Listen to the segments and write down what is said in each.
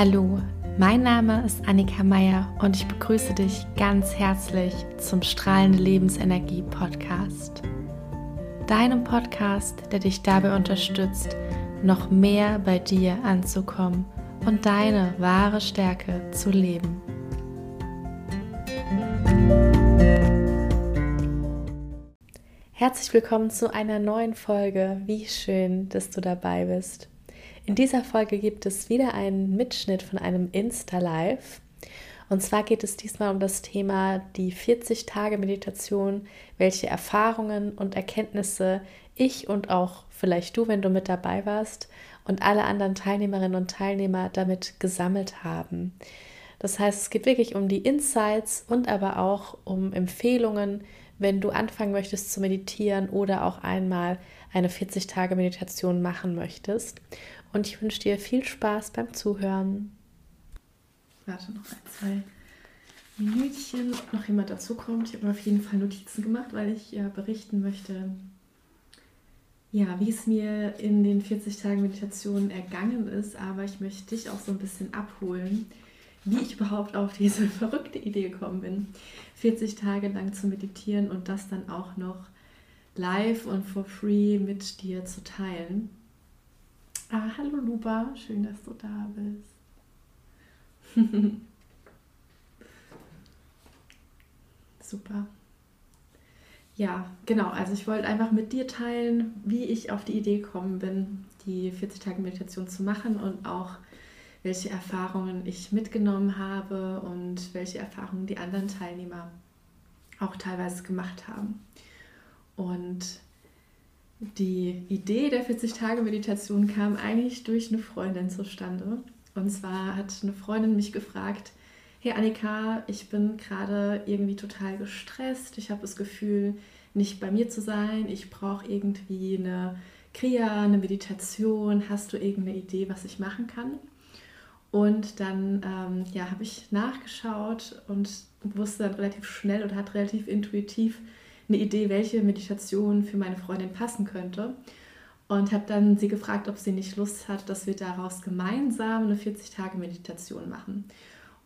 Hallo, mein Name ist Annika Meier und ich begrüße dich ganz herzlich zum Strahlende Lebensenergie Podcast. Deinem Podcast, der dich dabei unterstützt, noch mehr bei dir anzukommen und deine wahre Stärke zu leben. Herzlich willkommen zu einer neuen Folge. Wie schön, dass du dabei bist. In dieser Folge gibt es wieder einen Mitschnitt von einem Insta-Live. Und zwar geht es diesmal um das Thema die 40 Tage Meditation, welche Erfahrungen und Erkenntnisse ich und auch vielleicht du, wenn du mit dabei warst, und alle anderen Teilnehmerinnen und Teilnehmer damit gesammelt haben. Das heißt, es geht wirklich um die Insights und aber auch um Empfehlungen, wenn du anfangen möchtest zu meditieren oder auch einmal eine 40 Tage Meditation machen möchtest und ich wünsche dir viel Spaß beim Zuhören. Warte noch ein, zwei Minütchen, ob noch jemand dazukommt. Ich habe auf jeden Fall Notizen gemacht, weil ich ja berichten möchte, ja, wie es mir in den 40 Tagen Meditation ergangen ist, aber ich möchte dich auch so ein bisschen abholen, wie ich überhaupt auf diese verrückte Idee gekommen bin, 40 Tage lang zu meditieren und das dann auch noch live und for free mit dir zu teilen. Ah, hallo Luba, schön, dass du da bist. Super. Ja, genau. Also ich wollte einfach mit dir teilen, wie ich auf die Idee gekommen bin, die 40 Tage Meditation zu machen und auch welche Erfahrungen ich mitgenommen habe und welche Erfahrungen die anderen Teilnehmer auch teilweise gemacht haben. Und die Idee der 40-Tage-Meditation kam eigentlich durch eine Freundin zustande. Und zwar hat eine Freundin mich gefragt, hey Annika, ich bin gerade irgendwie total gestresst. Ich habe das Gefühl, nicht bei mir zu sein. Ich brauche irgendwie eine Kriya, eine Meditation. Hast du irgendeine Idee, was ich machen kann? Und dann ähm, ja, habe ich nachgeschaut und wusste dann relativ schnell und hat relativ intuitiv eine Idee, welche Meditation für meine Freundin passen könnte. Und habe dann sie gefragt, ob sie nicht Lust hat, dass wir daraus gemeinsam eine 40-Tage-Meditation machen.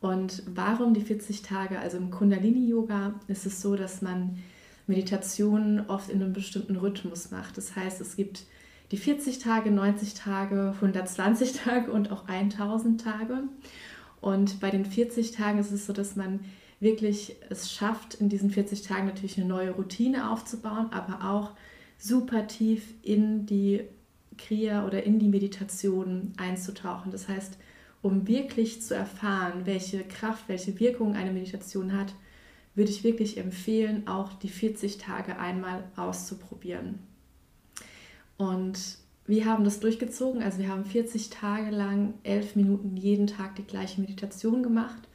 Und warum die 40 Tage? Also im Kundalini-Yoga ist es so, dass man Meditationen oft in einem bestimmten Rhythmus macht. Das heißt, es gibt die 40 Tage, 90 Tage, 120 Tage und auch 1000 Tage. Und bei den 40 Tagen ist es so, dass man wirklich es schafft, in diesen 40 Tagen natürlich eine neue Routine aufzubauen, aber auch super tief in die Kriya oder in die Meditation einzutauchen. Das heißt, um wirklich zu erfahren, welche Kraft, welche Wirkung eine Meditation hat, würde ich wirklich empfehlen, auch die 40 Tage einmal auszuprobieren. Und wir haben das durchgezogen, also wir haben 40 Tage lang, elf Minuten jeden Tag die gleiche Meditation gemacht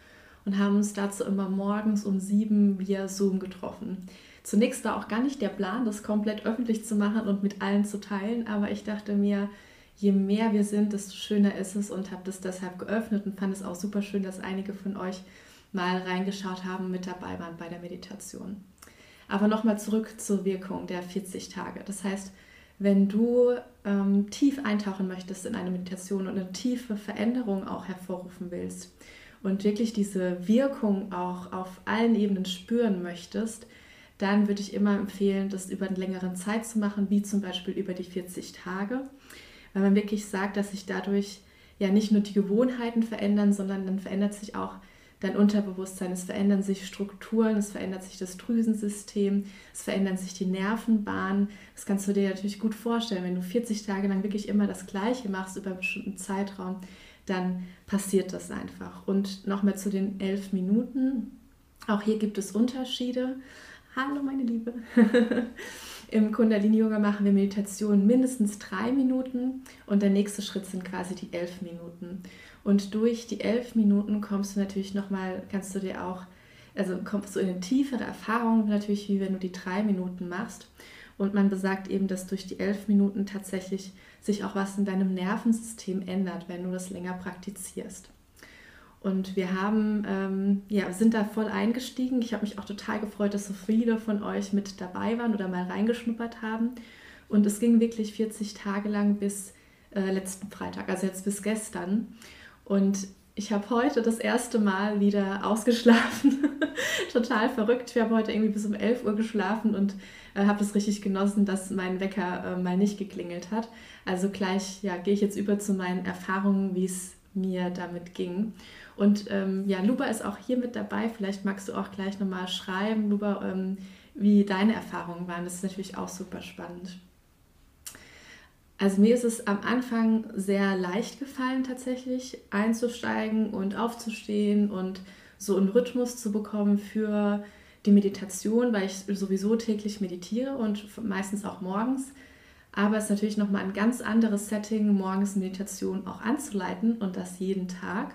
und haben uns dazu immer morgens um sieben via Zoom getroffen. Zunächst war auch gar nicht der Plan, das komplett öffentlich zu machen und mit allen zu teilen, aber ich dachte mir, je mehr wir sind, desto schöner ist es und habe das deshalb geöffnet und fand es auch super schön, dass einige von euch mal reingeschaut haben, mit dabei waren bei der Meditation. Aber nochmal zurück zur Wirkung der 40 Tage. Das heißt, wenn du ähm, tief eintauchen möchtest in eine Meditation und eine tiefe Veränderung auch hervorrufen willst, und wirklich diese Wirkung auch auf allen Ebenen spüren möchtest, dann würde ich immer empfehlen, das über eine längere Zeit zu machen, wie zum Beispiel über die 40 Tage, weil man wirklich sagt, dass sich dadurch ja nicht nur die Gewohnheiten verändern, sondern dann verändert sich auch dein Unterbewusstsein, es verändern sich Strukturen, es verändert sich das Drüsensystem, es verändern sich die Nervenbahnen. Das kannst du dir natürlich gut vorstellen, wenn du 40 Tage lang wirklich immer das Gleiche machst über einen bestimmten Zeitraum, dann passiert das einfach. Und nochmal zu den elf Minuten. Auch hier gibt es Unterschiede. Hallo meine Liebe. Im Kundalini-Yoga machen wir Meditation mindestens drei Minuten und der nächste Schritt sind quasi die elf Minuten. Und durch die elf Minuten kommst du natürlich nochmal, kannst du dir auch, also kommst du in eine tiefere Erfahrung natürlich, wie wenn du die drei Minuten machst. Und man besagt eben, dass durch die elf Minuten tatsächlich sich auch was in deinem Nervensystem ändert, wenn du das länger praktizierst. Und wir haben, ähm, ja, sind da voll eingestiegen. Ich habe mich auch total gefreut, dass so viele von euch mit dabei waren oder mal reingeschnuppert haben. Und es ging wirklich 40 Tage lang bis äh, letzten Freitag, also jetzt bis gestern. Und ich habe heute das erste Mal wieder ausgeschlafen. Total verrückt. Wir haben heute irgendwie bis um 11 Uhr geschlafen und äh, habe es richtig genossen, dass mein Wecker äh, mal nicht geklingelt hat. Also gleich ja, gehe ich jetzt über zu meinen Erfahrungen, wie es mir damit ging. Und ähm, ja, Luba ist auch hier mit dabei. Vielleicht magst du auch gleich nochmal schreiben, Luba, ähm, wie deine Erfahrungen waren. Das ist natürlich auch super spannend. Also mir ist es am Anfang sehr leicht gefallen tatsächlich einzusteigen und aufzustehen und so einen Rhythmus zu bekommen für die Meditation, weil ich sowieso täglich meditiere und meistens auch morgens. Aber es ist natürlich nochmal ein ganz anderes Setting, morgens Meditation auch anzuleiten und das jeden Tag.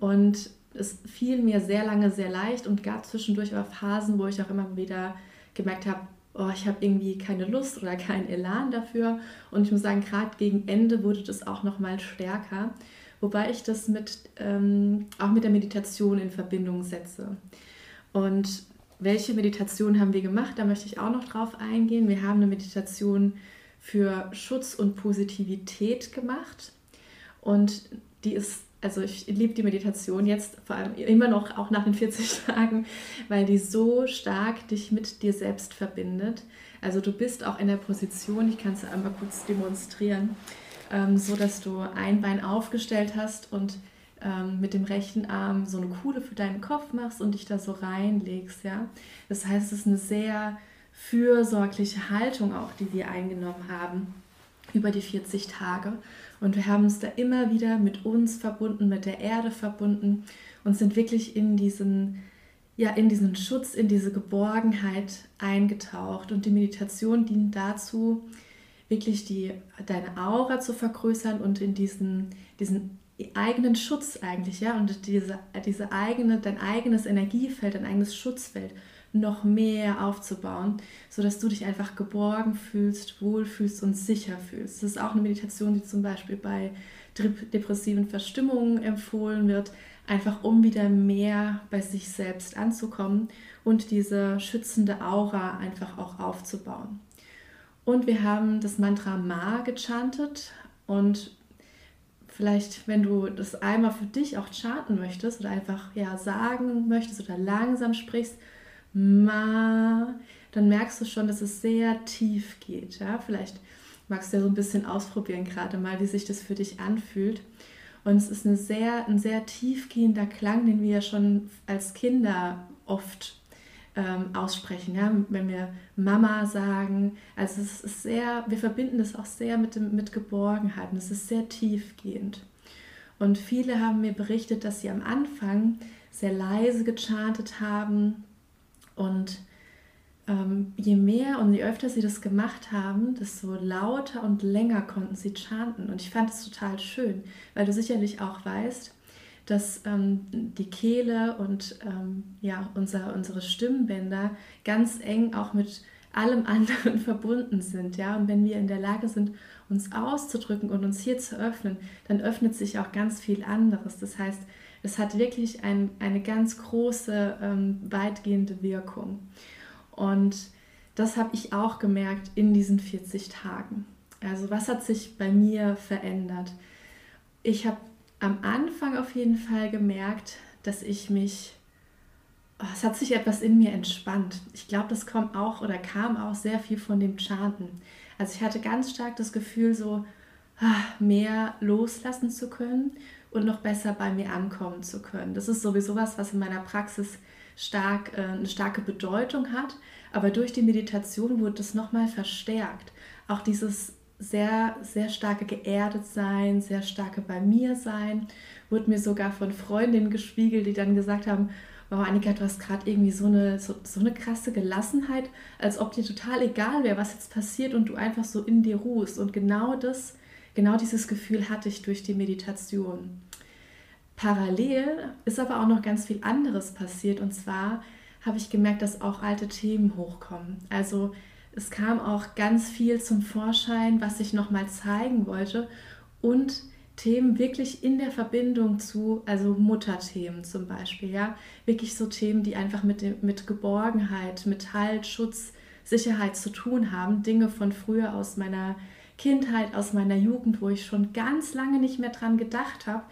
Und es fiel mir sehr lange sehr leicht und gab zwischendurch aber Phasen, wo ich auch immer wieder gemerkt habe, oh, ich habe irgendwie keine Lust oder keinen Elan dafür. Und ich muss sagen, gerade gegen Ende wurde das auch noch mal stärker, wobei ich das mit, ähm, auch mit der Meditation in Verbindung setze. Und welche Meditation haben wir gemacht? Da möchte ich auch noch drauf eingehen. Wir haben eine Meditation für Schutz und Positivität gemacht. Und die ist also ich liebe die Meditation jetzt vor allem immer noch, auch nach den 40 Tagen, weil die so stark dich mit dir selbst verbindet. Also du bist auch in der Position, ich kann es einmal kurz demonstrieren, ähm, so dass du ein Bein aufgestellt hast und ähm, mit dem rechten Arm so eine Kuhle für deinen Kopf machst und dich da so reinlegst. Ja? Das heißt, es ist eine sehr fürsorgliche Haltung auch, die wir eingenommen haben über die 40 Tage. Und wir haben uns da immer wieder mit uns verbunden, mit der Erde verbunden und sind wirklich in diesen, ja, in diesen Schutz, in diese Geborgenheit eingetaucht. Und die Meditation dient dazu, wirklich die, deine Aura zu vergrößern und in diesen, diesen eigenen Schutz eigentlich, ja, und diese, diese eigene, dein eigenes Energiefeld, dein eigenes Schutzfeld noch mehr aufzubauen, sodass du dich einfach geborgen fühlst, wohlfühlst und sicher fühlst. Das ist auch eine Meditation, die zum Beispiel bei depressiven Verstimmungen empfohlen wird, einfach um wieder mehr bei sich selbst anzukommen und diese schützende Aura einfach auch aufzubauen. Und wir haben das Mantra Ma gechantet und vielleicht, wenn du das einmal für dich auch chanten möchtest oder einfach ja sagen möchtest oder langsam sprichst, Ma, dann merkst du schon, dass es sehr tief geht. Ja? Vielleicht magst du ja so ein bisschen ausprobieren gerade mal, wie sich das für dich anfühlt. Und es ist eine sehr, ein sehr tiefgehender Klang, den wir ja schon als Kinder oft ähm, aussprechen, ja? wenn wir Mama sagen. Also es ist sehr, wir verbinden das auch sehr mit, dem, mit Geborgenheit und es ist sehr tiefgehend. Und viele haben mir berichtet, dass sie am Anfang sehr leise gechantet haben und ähm, je mehr und je öfter sie das gemacht haben, desto lauter und länger konnten sie chanten. Und ich fand es total schön, weil du sicherlich auch weißt, dass ähm, die Kehle und ähm, ja, unser, unsere Stimmbänder ganz eng auch mit allem anderen verbunden sind. Ja? Und wenn wir in der Lage sind, uns auszudrücken und uns hier zu öffnen, dann öffnet sich auch ganz viel anderes. Das heißt, es hat wirklich ein, eine ganz große, ähm, weitgehende Wirkung. Und das habe ich auch gemerkt in diesen 40 Tagen. Also was hat sich bei mir verändert? Ich habe am Anfang auf jeden Fall gemerkt, dass ich mich, oh, es hat sich etwas in mir entspannt. Ich glaube, das kommt auch oder kam auch sehr viel von dem Chanten. Also ich hatte ganz stark das Gefühl, so ah, mehr loslassen zu können und noch besser bei mir ankommen zu können. Das ist sowieso was, was in meiner Praxis stark, äh, eine starke Bedeutung hat. Aber durch die Meditation wurde das nochmal verstärkt. Auch dieses sehr, sehr starke geerdet sein, sehr starke bei mir sein, wurde mir sogar von Freundinnen gespiegelt, die dann gesagt haben, wow, Annika, du hast gerade irgendwie so eine, so, so eine krasse Gelassenheit, als ob dir total egal wäre, was jetzt passiert und du einfach so in dir ruhst. Und genau das genau dieses Gefühl hatte ich durch die Meditation. Parallel ist aber auch noch ganz viel anderes passiert und zwar habe ich gemerkt, dass auch alte Themen hochkommen. Also es kam auch ganz viel zum Vorschein, was ich nochmal zeigen wollte und Themen wirklich in der Verbindung zu, also Mutterthemen zum Beispiel, ja, wirklich so Themen, die einfach mit, dem, mit Geborgenheit, mit Halt, Schutz, Sicherheit zu tun haben, Dinge von früher aus meiner Kindheit, aus meiner Jugend, wo ich schon ganz lange nicht mehr dran gedacht habe,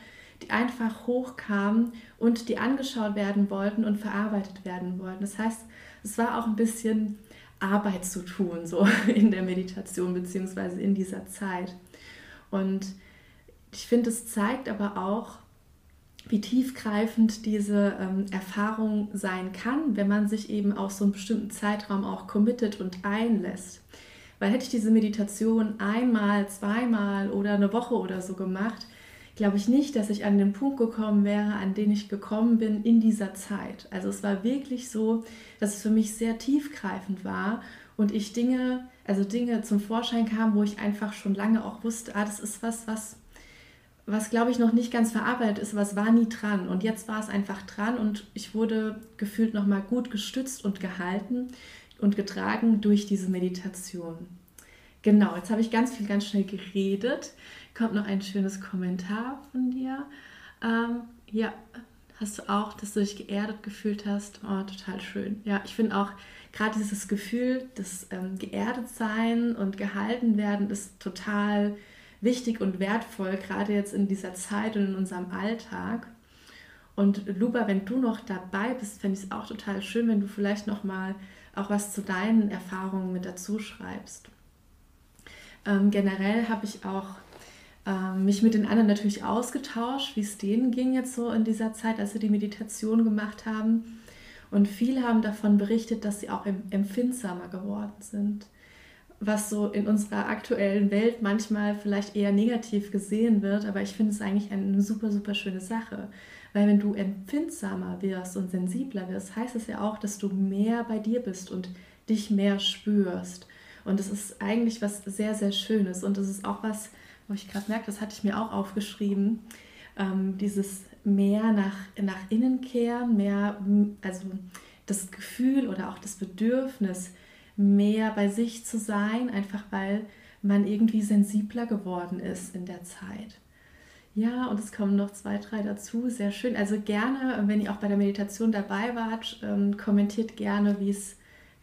die einfach hochkamen und die angeschaut werden wollten und verarbeitet werden wollten. Das heißt, es war auch ein bisschen Arbeit zu tun, so in der Meditation beziehungsweise in dieser Zeit. Und ich finde, es zeigt aber auch, wie tiefgreifend diese ähm, Erfahrung sein kann, wenn man sich eben auf so einen bestimmten Zeitraum auch committet und einlässt. Weil hätte ich diese Meditation einmal, zweimal oder eine Woche oder so gemacht, glaube ich nicht, dass ich an den Punkt gekommen wäre, an den ich gekommen bin in dieser Zeit. Also es war wirklich so, dass es für mich sehr tiefgreifend war und ich Dinge, also Dinge zum Vorschein kamen, wo ich einfach schon lange auch wusste, ah, das ist was, was, was glaube ich noch nicht ganz verarbeitet ist, was war nie dran. Und jetzt war es einfach dran und ich wurde gefühlt nochmal gut gestützt und gehalten und getragen durch diese Meditation. Genau, jetzt habe ich ganz viel, ganz schnell geredet kommt noch ein schönes Kommentar von dir. Ähm, ja, hast du auch, dass du dich geerdet gefühlt hast? Oh, total schön. Ja, ich finde auch gerade dieses Gefühl, das ähm, geerdet sein und gehalten werden, ist total wichtig und wertvoll, gerade jetzt in dieser Zeit und in unserem Alltag. Und Luba, wenn du noch dabei bist, fände ich es auch total schön, wenn du vielleicht noch mal auch was zu deinen Erfahrungen mit dazu schreibst. Ähm, generell habe ich auch ähm, mich mit den anderen natürlich ausgetauscht, wie es denen ging jetzt so in dieser Zeit, als sie die Meditation gemacht haben. Und viele haben davon berichtet, dass sie auch empfindsamer geworden sind, was so in unserer aktuellen Welt manchmal vielleicht eher negativ gesehen wird, aber ich finde es eigentlich eine super, super schöne Sache. Weil wenn du empfindsamer wirst und sensibler wirst, heißt es ja auch, dass du mehr bei dir bist und dich mehr spürst. Und es ist eigentlich was sehr, sehr Schönes. Und es ist auch was, wo ich gerade merke, das hatte ich mir auch aufgeschrieben, ähm, dieses mehr nach, nach innen kehren, mehr, also das Gefühl oder auch das Bedürfnis, mehr bei sich zu sein, einfach weil man irgendwie sensibler geworden ist in der Zeit. Ja, und es kommen noch zwei, drei dazu. Sehr schön. Also gerne, wenn ihr auch bei der Meditation dabei wart, ähm, kommentiert gerne, wie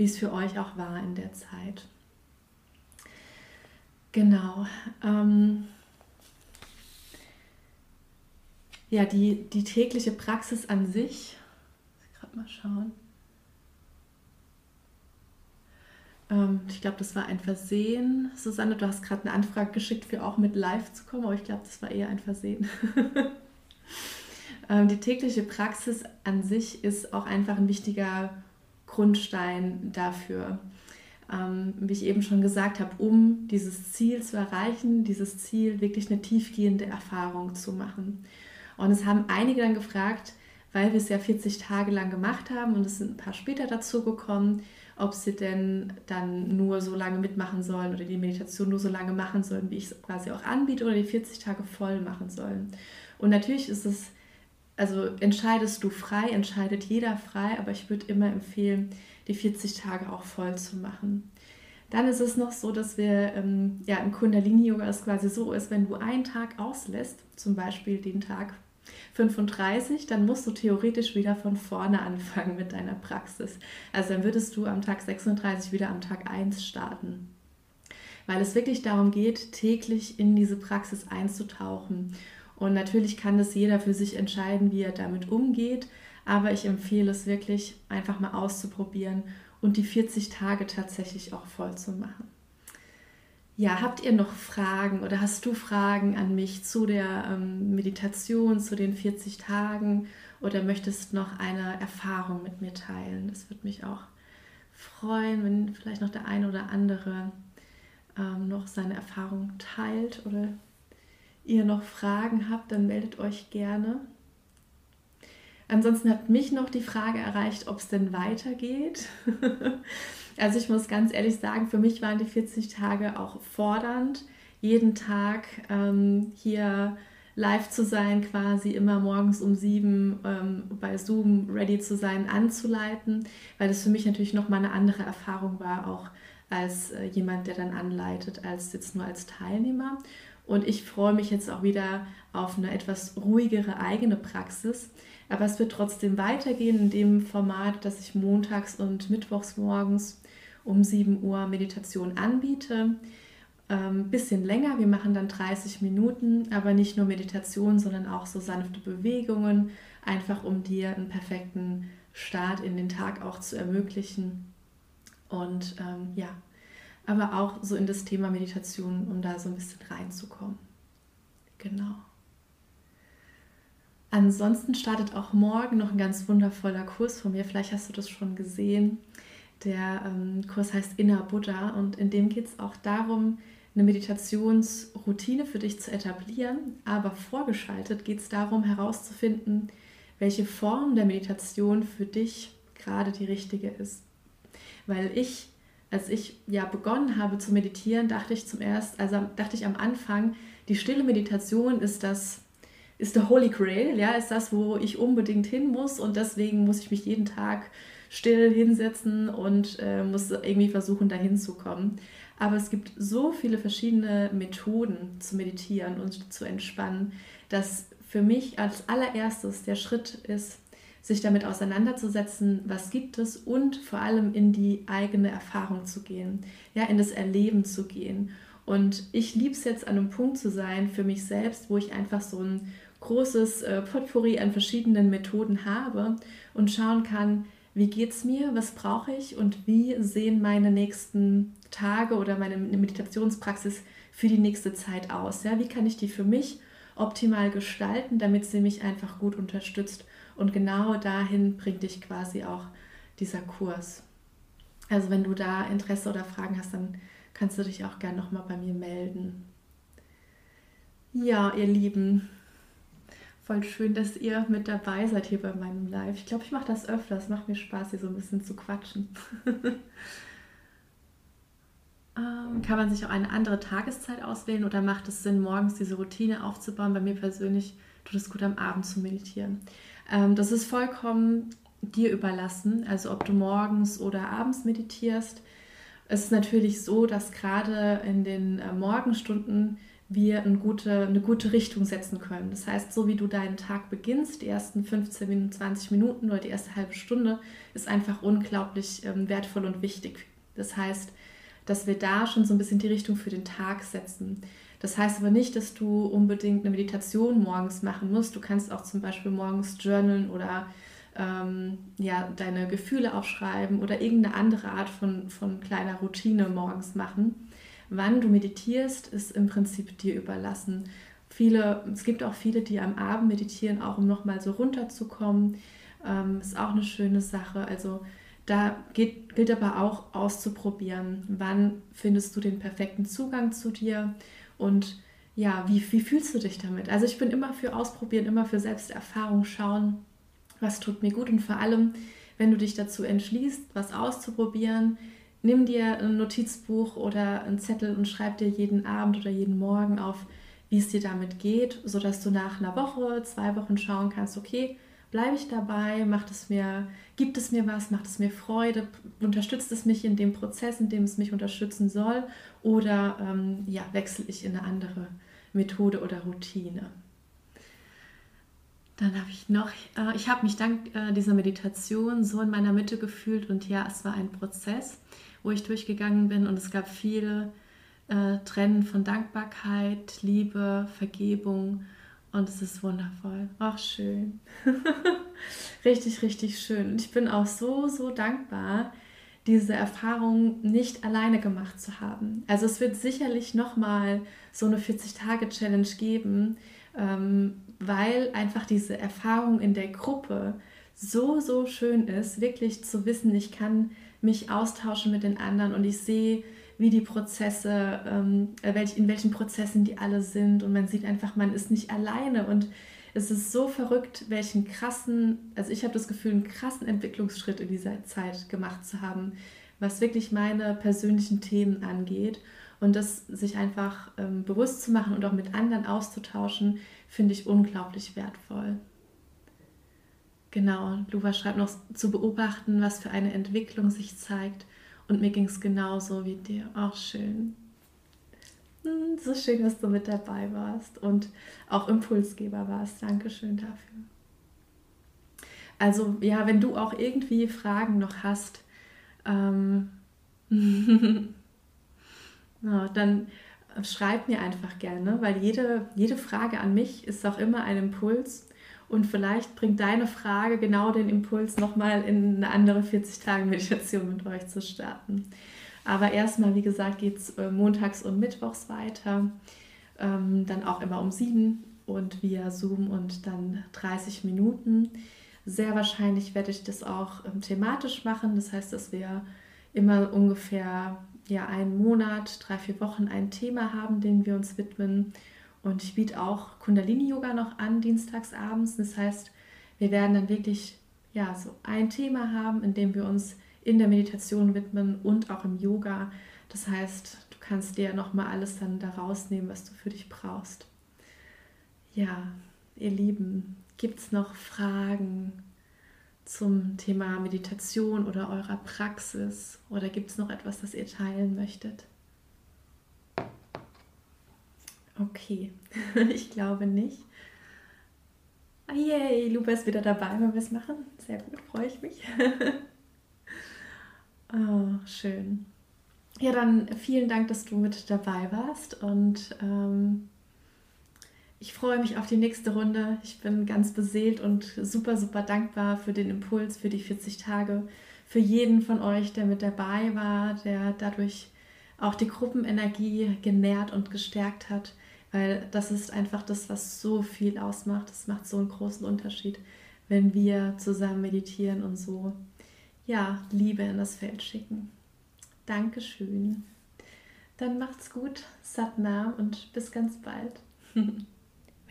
es für euch auch war in der Zeit. Genau. Ähm, ja, die, die tägliche Praxis an sich, ich gerade mal schauen. Ähm, ich glaube, das war ein Versehen. Susanne, du hast gerade eine Anfrage geschickt, für auch mit live zu kommen, aber ich glaube, das war eher ein Versehen. ähm, die tägliche Praxis an sich ist auch einfach ein wichtiger Grundstein dafür ähm, wie ich eben schon gesagt habe, um dieses Ziel zu erreichen, dieses Ziel wirklich eine tiefgehende Erfahrung zu machen. Und es haben einige dann gefragt, weil wir es ja 40 Tage lang gemacht haben und es sind ein paar später dazu gekommen, ob sie denn dann nur so lange mitmachen sollen oder die Meditation nur so lange machen sollen, wie ich es quasi auch anbiete, oder die 40 Tage voll machen sollen. Und natürlich ist es, also entscheidest du frei, entscheidet jeder frei, aber ich würde immer empfehlen, die 40 Tage auch voll zu machen. Dann ist es noch so, dass wir ähm, ja im Kundalini-Yoga es quasi so ist, wenn du einen Tag auslässt, zum Beispiel den Tag 35, dann musst du theoretisch wieder von vorne anfangen mit deiner Praxis. Also dann würdest du am Tag 36 wieder am Tag 1 starten. Weil es wirklich darum geht, täglich in diese Praxis einzutauchen. Und natürlich kann das jeder für sich entscheiden, wie er damit umgeht. Aber ich empfehle es wirklich einfach mal auszuprobieren und die 40 Tage tatsächlich auch voll zu machen. Ja, habt ihr noch Fragen oder hast du Fragen an mich zu der ähm, Meditation, zu den 40 Tagen oder möchtest noch eine Erfahrung mit mir teilen? Das würde mich auch freuen, wenn vielleicht noch der eine oder andere ähm, noch seine Erfahrung teilt oder ihr noch Fragen habt, dann meldet euch gerne. Ansonsten hat mich noch die Frage erreicht, ob es denn weitergeht. also ich muss ganz ehrlich sagen, für mich waren die 40 Tage auch fordernd, jeden Tag ähm, hier live zu sein, quasi immer morgens um sieben ähm, bei Zoom ready zu sein, anzuleiten, weil das für mich natürlich nochmal eine andere Erfahrung war, auch als äh, jemand, der dann anleitet, als jetzt nur als Teilnehmer. Und ich freue mich jetzt auch wieder auf eine etwas ruhigere eigene Praxis, aber es wird trotzdem weitergehen in dem Format, dass ich montags und mittwochs morgens um 7 Uhr Meditation anbiete. ähm, bisschen länger. Wir machen dann 30 Minuten, aber nicht nur Meditation, sondern auch so sanfte Bewegungen, einfach um dir einen perfekten Start in den Tag auch zu ermöglichen. Und ähm, ja, aber auch so in das Thema Meditation, um da so ein bisschen reinzukommen. Genau. Ansonsten startet auch morgen noch ein ganz wundervoller Kurs von mir. Vielleicht hast du das schon gesehen. Der ähm, Kurs heißt Inner Buddha und in dem geht es auch darum, eine Meditationsroutine für dich zu etablieren. Aber vorgeschaltet geht es darum, herauszufinden, welche Form der Meditation für dich gerade die richtige ist. Weil ich, als ich ja begonnen habe zu meditieren, dachte ich zum erst, also dachte ich am Anfang, die stille Meditation ist das ist der Holy Grail, ja, ist das, wo ich unbedingt hin muss und deswegen muss ich mich jeden Tag still hinsetzen und äh, muss irgendwie versuchen, dahin zu kommen. Aber es gibt so viele verschiedene Methoden zu meditieren und zu entspannen, dass für mich als allererstes der Schritt ist, sich damit auseinanderzusetzen, was gibt es und vor allem in die eigene Erfahrung zu gehen, ja, in das Erleben zu gehen. Und ich liebe es jetzt an einem Punkt zu sein für mich selbst, wo ich einfach so ein großes äh, Potpourri an verschiedenen Methoden habe und schauen kann, wie geht es mir, was brauche ich und wie sehen meine nächsten Tage oder meine Meditationspraxis für die nächste Zeit aus. Ja? Wie kann ich die für mich optimal gestalten, damit sie mich einfach gut unterstützt. Und genau dahin bringt dich quasi auch dieser Kurs. Also wenn du da Interesse oder Fragen hast, dann kannst du dich auch gerne nochmal bei mir melden. Ja, ihr Lieben, voll schön, dass ihr mit dabei seid hier bei meinem Live. Ich glaube, ich mache das öfter. Es macht mir Spaß, hier so ein bisschen zu quatschen. ähm, kann man sich auch eine andere Tageszeit auswählen oder macht es Sinn, morgens diese Routine aufzubauen? Bei mir persönlich tut es gut, am Abend zu meditieren. Ähm, das ist vollkommen dir überlassen, also ob du morgens oder abends meditierst. Es ist natürlich so, dass gerade in den äh, Morgenstunden wir eine gute, eine gute Richtung setzen können. Das heißt, so wie du deinen Tag beginnst, die ersten 15 Minuten, 20 Minuten oder die erste halbe Stunde, ist einfach unglaublich ähm, wertvoll und wichtig. Das heißt, dass wir da schon so ein bisschen die Richtung für den Tag setzen. Das heißt aber nicht, dass du unbedingt eine Meditation morgens machen musst. Du kannst auch zum Beispiel morgens journalen oder ähm, ja, deine Gefühle aufschreiben oder irgendeine andere Art von, von kleiner Routine morgens machen. Wann du meditierst, ist im Prinzip dir überlassen. Viele, es gibt auch viele, die am Abend meditieren, auch um nochmal so runterzukommen. Ähm, ist auch eine schöne Sache. Also da geht, gilt aber auch auszuprobieren, wann findest du den perfekten Zugang zu dir und ja, wie, wie fühlst du dich damit? Also ich bin immer für Ausprobieren, immer für Selbsterfahrung schauen, was tut mir gut und vor allem, wenn du dich dazu entschließt, was auszuprobieren, nimm dir ein Notizbuch oder einen Zettel und schreib dir jeden Abend oder jeden Morgen auf, wie es dir damit geht, sodass du nach einer Woche, zwei Wochen schauen kannst, okay, bleibe ich dabei, macht es mir, gibt es mir was, macht es mir Freude, unterstützt es mich in dem Prozess, in dem es mich unterstützen soll, oder ähm, ja, wechsle ich in eine andere Methode oder Routine. Dann habe ich noch, äh, ich habe mich dank äh, dieser Meditation so in meiner Mitte gefühlt und ja, es war ein Prozess wo ich durchgegangen bin und es gab viele äh, Trennen von Dankbarkeit, Liebe, Vergebung und es ist wundervoll. Ach, schön. richtig, richtig schön. Und ich bin auch so, so dankbar, diese Erfahrung nicht alleine gemacht zu haben. Also es wird sicherlich nochmal so eine 40-Tage-Challenge geben, ähm, weil einfach diese Erfahrung in der Gruppe so, so schön ist, wirklich zu wissen, ich kann mich austausche mit den anderen und ich sehe, wie die Prozesse, ähm, äh, in welchen Prozessen die alle sind und man sieht einfach, man ist nicht alleine und es ist so verrückt, welchen krassen, also ich habe das Gefühl, einen krassen Entwicklungsschritt in dieser Zeit gemacht zu haben, was wirklich meine persönlichen Themen angeht. Und das sich einfach ähm, bewusst zu machen und auch mit anderen auszutauschen, finde ich unglaublich wertvoll. Genau, Luva schreibt noch zu beobachten, was für eine Entwicklung sich zeigt. Und mir ging es genauso wie dir. Auch schön. Hm, so schön, dass du mit dabei warst und auch Impulsgeber warst. Dankeschön dafür. Also ja, wenn du auch irgendwie Fragen noch hast, ähm, ja, dann schreib mir einfach gerne, weil jede, jede Frage an mich ist auch immer ein Impuls und vielleicht bringt deine Frage genau den Impuls, nochmal in eine andere 40-Tage-Meditation mit euch zu starten. Aber erstmal, wie gesagt, geht es äh, montags und mittwochs weiter, ähm, dann auch immer um sieben und via Zoom und dann 30 Minuten. Sehr wahrscheinlich werde ich das auch ähm, thematisch machen. Das heißt, dass wir immer ungefähr ja, einen Monat, drei, vier Wochen ein Thema haben, dem wir uns widmen. Und ich biete auch Kundalini-Yoga noch an, dienstags abends. Das heißt, wir werden dann wirklich ja, so ein Thema haben, in dem wir uns in der Meditation widmen und auch im Yoga. Das heißt, du kannst dir nochmal alles dann da rausnehmen, was du für dich brauchst. Ja, ihr Lieben, gibt es noch Fragen zum Thema Meditation oder eurer Praxis? Oder gibt es noch etwas, das ihr teilen möchtet? Okay, ich glaube nicht. Ah, yay, Lupa ist wieder dabei, wenn wir es machen. Sehr gut, freue ich mich. oh, schön. Ja, dann vielen Dank, dass du mit dabei warst und ähm, ich freue mich auf die nächste Runde. Ich bin ganz beseelt und super, super dankbar für den Impuls, für die 40 Tage, für jeden von euch, der mit dabei war, der dadurch auch die Gruppenenergie genährt und gestärkt hat, weil das ist einfach das, was so viel ausmacht. Das macht so einen großen Unterschied, wenn wir zusammen meditieren und so, ja, Liebe in das Feld schicken. Dankeschön. Dann macht's gut, Satnam und bis ganz bald.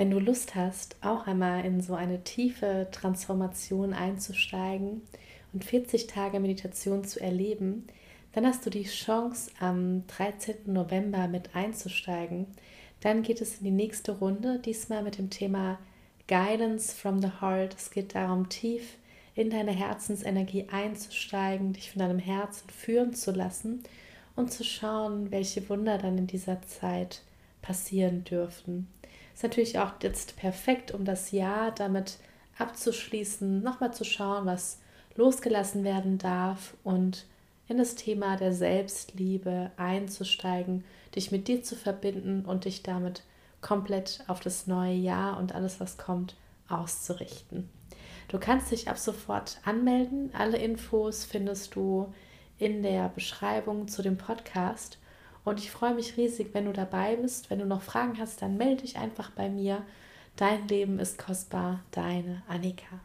Wenn du Lust hast, auch einmal in so eine tiefe Transformation einzusteigen und 40 Tage Meditation zu erleben, dann hast du die Chance, am 13. November mit einzusteigen. Dann geht es in die nächste Runde, diesmal mit dem Thema Guidance from the Heart. Es geht darum, tief in deine Herzensenergie einzusteigen, dich von deinem Herzen führen zu lassen und zu schauen, welche Wunder dann in dieser Zeit passieren dürfen. Ist natürlich auch jetzt perfekt, um das Jahr damit abzuschließen, nochmal zu schauen, was losgelassen werden darf und in das Thema der Selbstliebe einzusteigen, dich mit dir zu verbinden und dich damit komplett auf das neue Jahr und alles, was kommt, auszurichten. Du kannst dich ab sofort anmelden. Alle Infos findest du in der Beschreibung zu dem Podcast. Und ich freue mich riesig, wenn du dabei bist. Wenn du noch Fragen hast, dann melde dich einfach bei mir. Dein Leben ist kostbar, deine Annika.